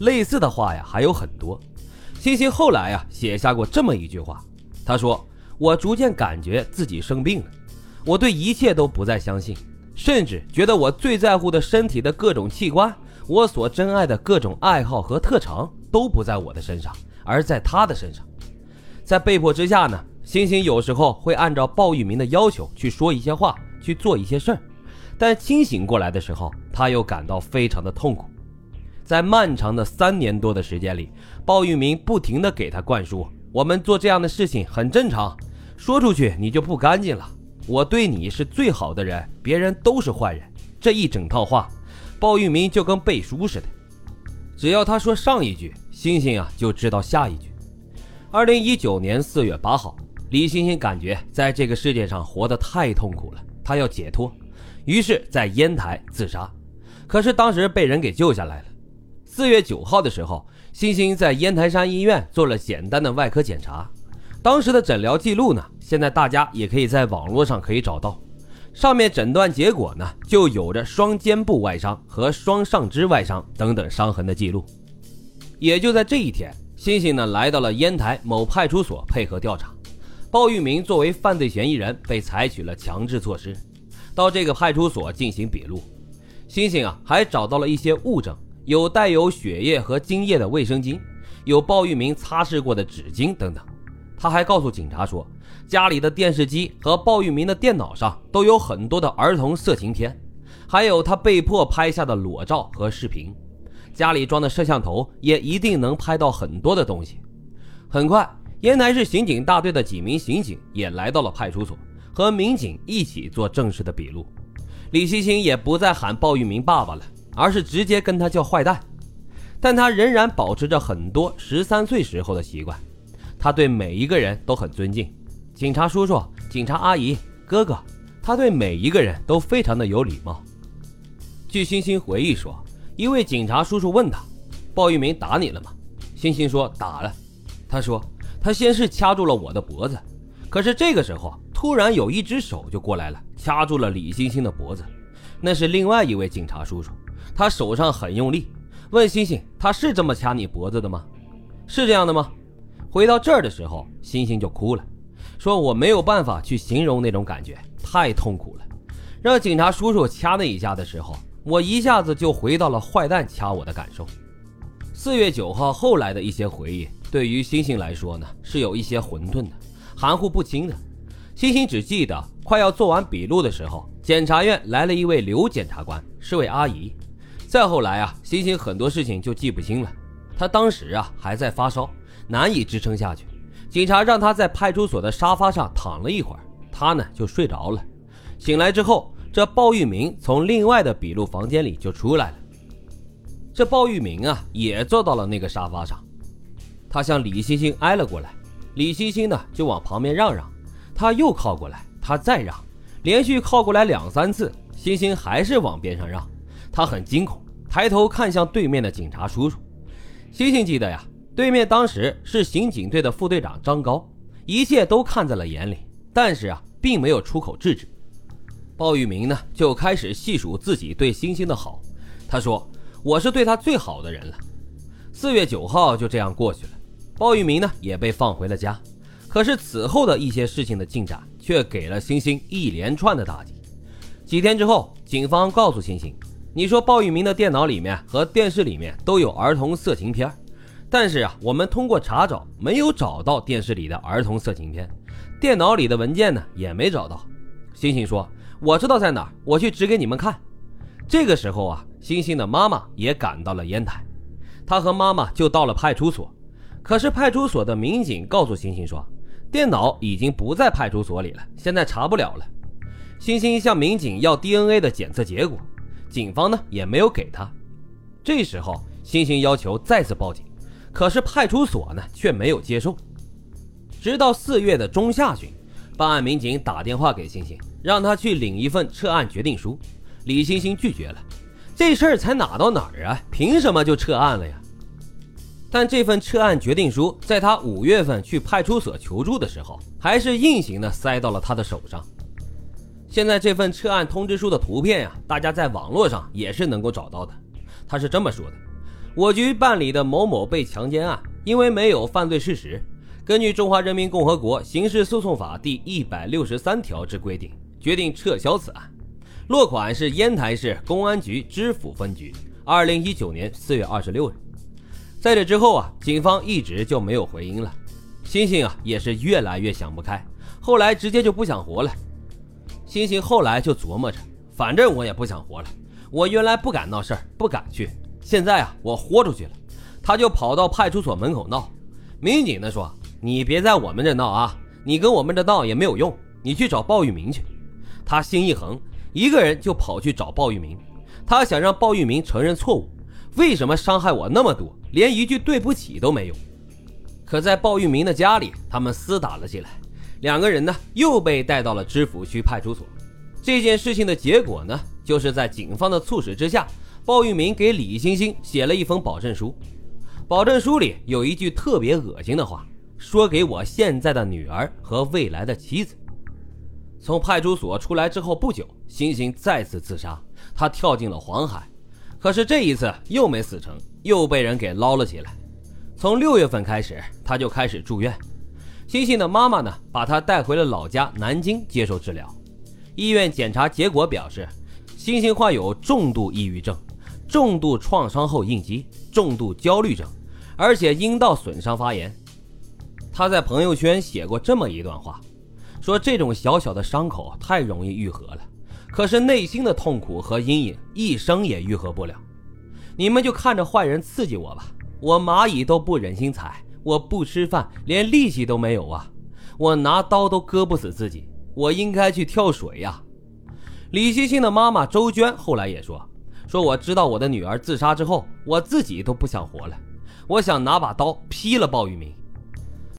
类似的话呀还有很多。星星后来呀写下过这么一句话，他说：“我逐渐感觉自己生病了，我对一切都不再相信，甚至觉得我最在乎的身体的各种器官，我所珍爱的各种爱好和特长都不在我的身上，而在他的身上。”在被迫之下呢，星星有时候会按照鲍玉明的要求去说一些话，去做一些事儿。但清醒过来的时候，他又感到非常的痛苦。在漫长的三年多的时间里，鲍玉明不停地给他灌输：“我们做这样的事情很正常，说出去你就不干净了。我对你是最好的人，别人都是坏人。”这一整套话，鲍玉明就跟背书似的。只要他说上一句，星星啊就知道下一句。二零一九年四月八号，李星星感觉在这个世界上活得太痛苦了，他要解脱。于是，在烟台自杀，可是当时被人给救下来了。四月九号的时候，星星在烟台山医院做了简单的外科检查，当时的诊疗记录呢，现在大家也可以在网络上可以找到。上面诊断结果呢，就有着双肩部外伤和双上肢外伤等等伤痕的记录。也就在这一天，星星呢来到了烟台某派出所配合调查，鲍玉明作为犯罪嫌疑人被采取了强制措施。到这个派出所进行笔录，星星啊还找到了一些物证，有带有血液和精液的卫生巾，有鲍玉明擦拭过的纸巾等等。他还告诉警察说，家里的电视机和鲍玉明的电脑上都有很多的儿童色情片，还有他被迫拍下的裸照和视频。家里装的摄像头也一定能拍到很多的东西。很快，烟台市刑警大队的几名刑警也来到了派出所。和民警一起做正式的笔录，李星星也不再喊鲍玉明爸爸了，而是直接跟他叫坏蛋。但他仍然保持着很多十三岁时候的习惯，他对每一个人都很尊敬，警察叔叔、警察阿姨、哥哥，他对每一个人都非常的有礼貌。据星星回忆说，一位警察叔叔问他：“鲍玉明打你了吗？”星星说：“打了。”他说：“他先是掐住了我的脖子，可是这个时候。”突然有一只手就过来了，掐住了李星星的脖子。那是另外一位警察叔叔，他手上很用力，问星星：“他是这么掐你脖子的吗？是这样的吗？”回到这儿的时候，星星就哭了，说：“我没有办法去形容那种感觉，太痛苦了。让警察叔叔掐那一下的时候，我一下子就回到了坏蛋掐我的感受。”四月九号后来的一些回忆，对于星星来说呢，是有一些混沌的，含糊不清的。星星只记得快要做完笔录的时候，检察院来了一位刘检察官，是位阿姨。再后来啊，星星很多事情就记不清了。他当时啊还在发烧，难以支撑下去。警察让他在派出所的沙发上躺了一会儿，他呢就睡着了。醒来之后，这鲍玉明从另外的笔录房间里就出来了。这鲍玉明啊也坐到了那个沙发上，他向李星星挨了过来，李星星呢就往旁边让让。他又靠过来，他再让，连续靠过来两三次，星星还是往边上让。他很惊恐，抬头看向对面的警察叔叔。星星记得呀，对面当时是刑警队的副队长张高，一切都看在了眼里，但是啊，并没有出口制止。鲍玉明呢，就开始细数自己对星星的好。他说：“我是对他最好的人了。”四月九号就这样过去了，鲍玉明呢也被放回了家。可是此后的一些事情的进展却给了星星一连串的打击。几天之后，警方告诉星星：“你说鲍玉明的电脑里面和电视里面都有儿童色情片，但是啊，我们通过查找没有找到电视里的儿童色情片，电脑里的文件呢也没找到。”星星说：“我知道在哪儿，我去指给你们看。”这个时候啊，星星的妈妈也赶到了烟台，他和妈妈就到了派出所。可是派出所的民警告诉星星说。电脑已经不在派出所里了，现在查不了了。星星向民警要 DNA 的检测结果，警方呢也没有给他。这时候，星星要求再次报警，可是派出所呢却没有接受。直到四月的中下旬，办案民警打电话给星星，让他去领一份撤案决定书。李星星拒绝了，这事儿才哪到哪儿啊？凭什么就撤案了呀？但这份撤案决定书，在他五月份去派出所求助的时候，还是硬行的塞到了他的手上。现在这份撤案通知书的图片呀，大家在网络上也是能够找到的。他是这么说的：我局办理的某某被强奸案，因为没有犯罪事实，根据《中华人民共和国刑事诉讼法》第一百六十三条之规定，决定撤销此案。落款是烟台市公安局知府分局，二零一九年四月二十六日。在这之后啊，警方一直就没有回音了。星星啊，也是越来越想不开，后来直接就不想活了。星星后来就琢磨着，反正我也不想活了，我原来不敢闹事儿，不敢去。现在啊，我豁出去了，他就跑到派出所门口闹。民警呢说：“你别在我们这闹啊，你跟我们这闹也没有用，你去找鲍玉明去。”他心一横，一个人就跑去找鲍玉明。他想让鲍玉明承认错误，为什么伤害我那么多，连一句对不起都没有？可在鲍玉明的家里，他们厮打了起来，两个人呢又被带到了知府区派出所。这件事情的结果呢，就是在警方的促使之下。鲍玉明给李星星写了一封保证书，保证书里有一句特别恶心的话，说给我现在的女儿和未来的妻子。从派出所出来之后不久，星星再次自杀，他跳进了黄海，可是这一次又没死成，又被人给捞了起来。从六月份开始，他就开始住院。星星的妈妈呢，把她带回了老家南京接受治疗。医院检查结果表示，星星患有重度抑郁症。重度创伤后应激、重度焦虑症，而且阴道损伤发炎。她在朋友圈写过这么一段话，说这种小小的伤口太容易愈合了，可是内心的痛苦和阴影一生也愈合不了。你们就看着坏人刺激我吧，我蚂蚁都不忍心踩，我不吃饭，连力气都没有啊，我拿刀都割不死自己，我应该去跳水呀。李欣欣的妈妈周娟后来也说。说我知道我的女儿自杀之后，我自己都不想活了，我想拿把刀劈了鲍玉明，